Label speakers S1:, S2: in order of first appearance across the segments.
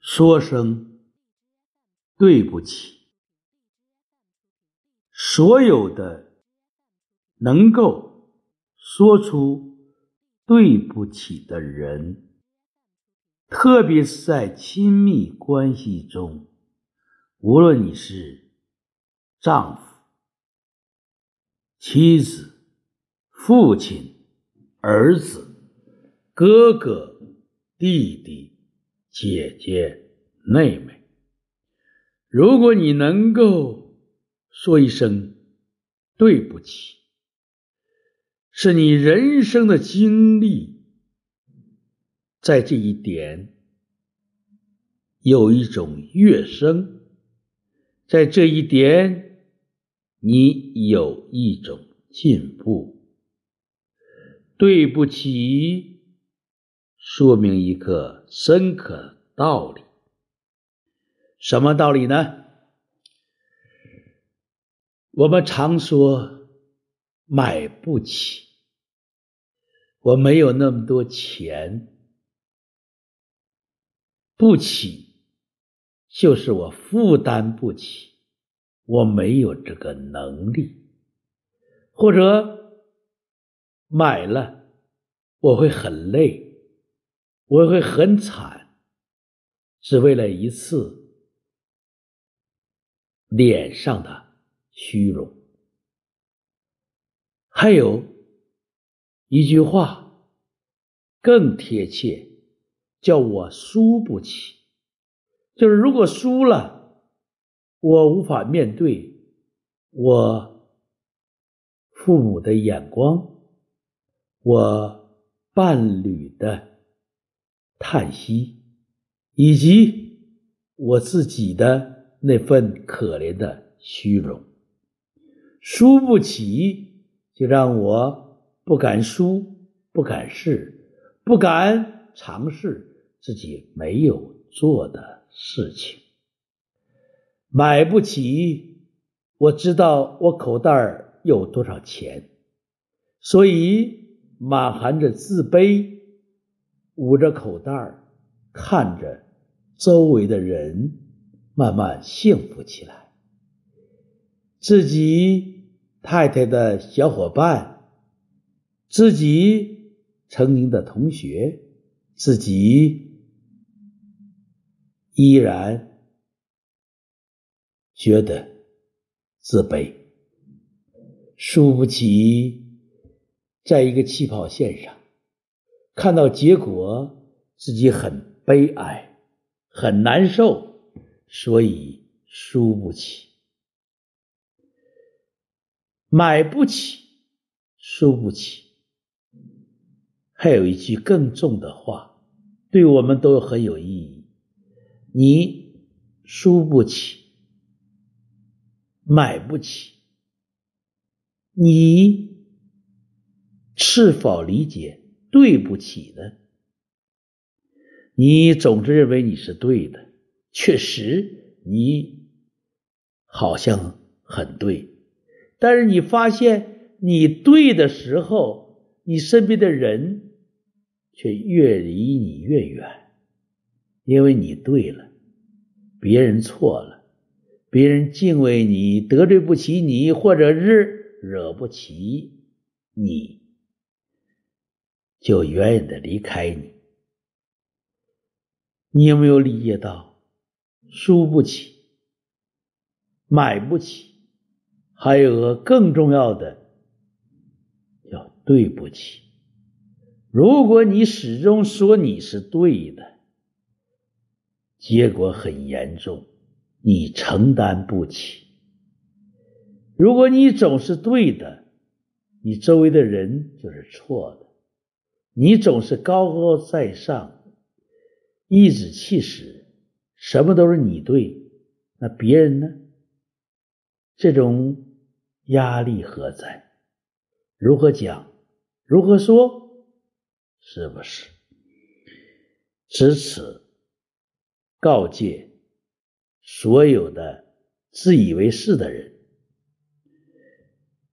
S1: 说声对不起。所有的能够说出对不起的人，特别是在亲密关系中，无论你是丈夫、妻子、父亲、儿子、哥哥、弟弟。姐姐、妹妹，如果你能够说一声对不起，是你人生的经历，在这一点有一种跃升，在这一点你有一种进步。对不起。说明一个深刻道理，什么道理呢？我们常说买不起，我没有那么多钱，不起就是我负担不起，我没有这个能力，或者买了我会很累。我会很惨，只为了一次脸上的虚荣。还有一句话更贴切，叫我输不起。就是如果输了，我无法面对我父母的眼光，我伴侣的。叹息，以及我自己的那份可怜的虚荣，输不起，就让我不敢输，不敢试，不敢尝试自己没有做的事情。买不起，我知道我口袋有多少钱，所以满含着自卑。捂着口袋看着周围的人慢慢幸福起来。自己太太的小伙伴，自己曾经的同学，自己依然觉得自卑，输不起，在一个起跑线上。看到结果，自己很悲哀，很难受，所以输不起，买不起，输不起。还有一句更重的话，对我们都很有意义：你输不起，买不起，你是否理解？对不起的，你总是认为你是对的，确实你好像很对，但是你发现你对的时候，你身边的人却越离你越远，因为你对了，别人错了，别人敬畏你，得罪不起你，或者是惹不起你。就远远的离开你，你有没有理解到，输不起，买不起，还有个更重要的，叫对不起。如果你始终说你是对的，结果很严重，你承担不起；如果你总是对的，你周围的人就是错的。你总是高高在上，颐指气使，什么都是你对，那别人呢？这种压力何在？如何讲？如何说？是不是？值此告诫所有的自以为是的人，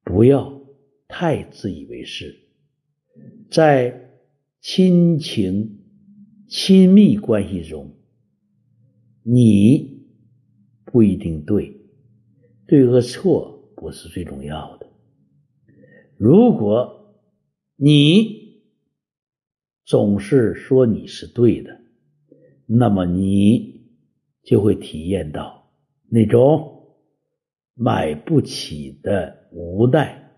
S1: 不要太自以为是，在。亲情、亲密关系中，你不一定对，对和错不是最重要的。如果你总是说你是对的，那么你就会体验到那种买不起的无奈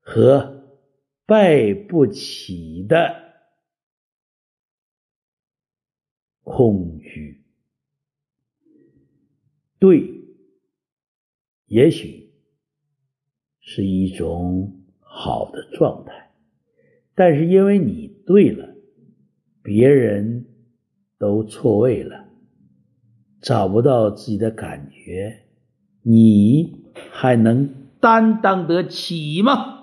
S1: 和败不起的。空虚，对，也许是一种好的状态，但是因为你对了，别人都错位了，找不到自己的感觉，你还能担当得起吗？